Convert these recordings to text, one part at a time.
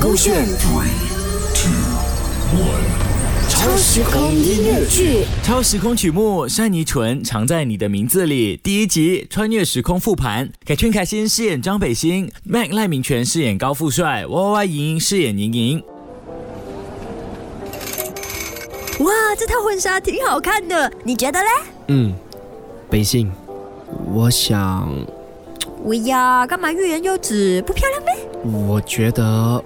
勾选 Three, two, one. 超时空音乐剧。超时空曲目《山泥醇藏在你的名字里》第一集穿越时空复盘，凯圈凯欣饰演张北星，Mac 赖明权饰演高富帅，Y Y 莹莹饰演莹莹。哇，这套婚纱挺好看的，你觉得嘞？嗯，北信，我想，喂呀，干嘛欲言又止？不漂亮呗？我觉得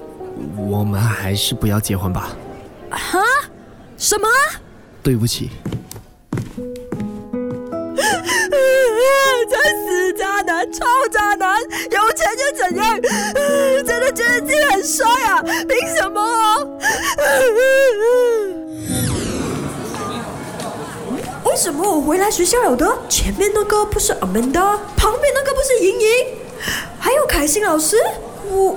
我们还是不要结婚吧。啊？什么？对不起，这死渣男，臭渣男，有钱就怎样？真的觉得自己很帅啊？凭什么哦？为什么我回来学校有的？前面那个不是 Amanda，旁边那个不是莹莹，还有凯欣老师？我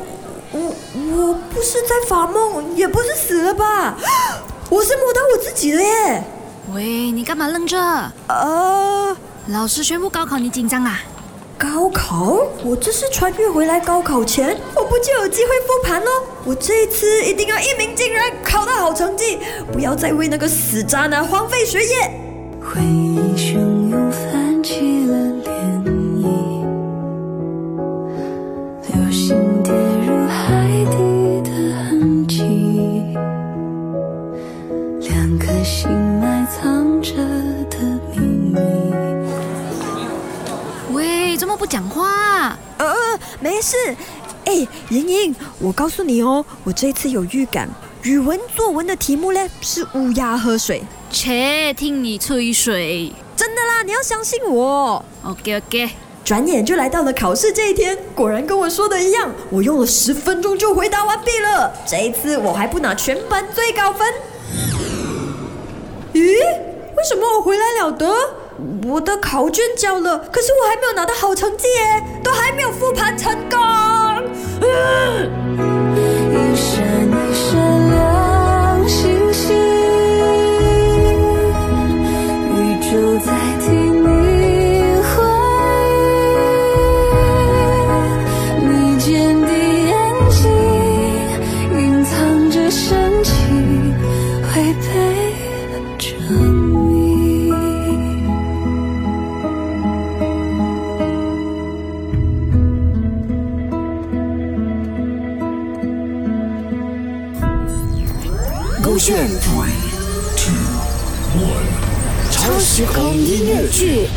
我我不是在发梦，也不是死了吧？我是摸到我自己了耶！喂，你干嘛愣着？呃，老师宣布高考，你紧张啊？高考？我这是穿越回来高考前，我不就有机会复盘喽？我这一次一定要一鸣惊人，考到好成绩，不要再为那个死渣男荒废学业。回忆喂，怎么不讲话？呃，没事。哎，莹莹，我告诉你哦，我这次有预感，语文作文的题目嘞是乌鸦喝水，切，听你吹水。真的啦，你要相信我。OK OK，转眼就来到了考试这一天，果然跟我说的一样，我用了十分钟就回答完毕了。这一次我还不拿全班最高分。咦？为什么我回来了的？我的考卷交了，可是我还没有拿到好成绩耶，都还没有复盘成功。一闪一闪亮星星，宇宙在勾选 Three, two, one. 超时空音乐剧。